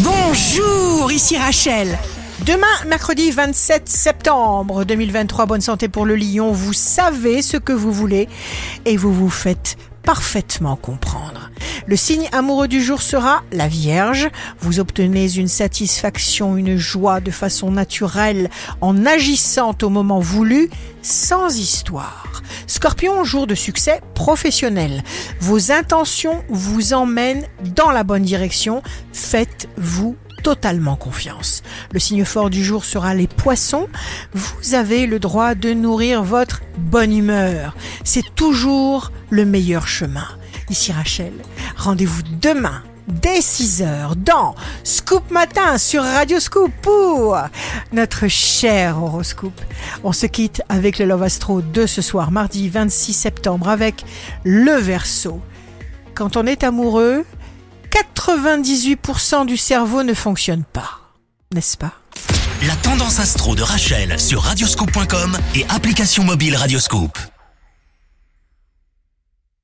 Bonjour, ici Rachel. Demain, mercredi 27 septembre 2023, bonne santé pour le lion. Vous savez ce que vous voulez et vous vous faites parfaitement comprendre. Le signe amoureux du jour sera la Vierge. Vous obtenez une satisfaction, une joie de façon naturelle en agissant au moment voulu, sans histoire. Scorpion, jour de succès professionnel. Vos intentions vous emmènent dans la bonne direction. Faites-vous totalement confiance. Le signe fort du jour sera les poissons. Vous avez le droit de nourrir votre bonne humeur. C'est toujours le meilleur chemin. Ici Rachel, rendez-vous demain dès 6h dans Scoop Matin sur Radio Scoop pour notre cher horoscope. On se quitte avec le Love Astro de ce soir, mardi 26 septembre, avec le Verseau. Quand on est amoureux, 98% du cerveau ne fonctionne pas, n'est-ce pas? La tendance astro de Rachel sur radioscope.com et application mobile Radioscope.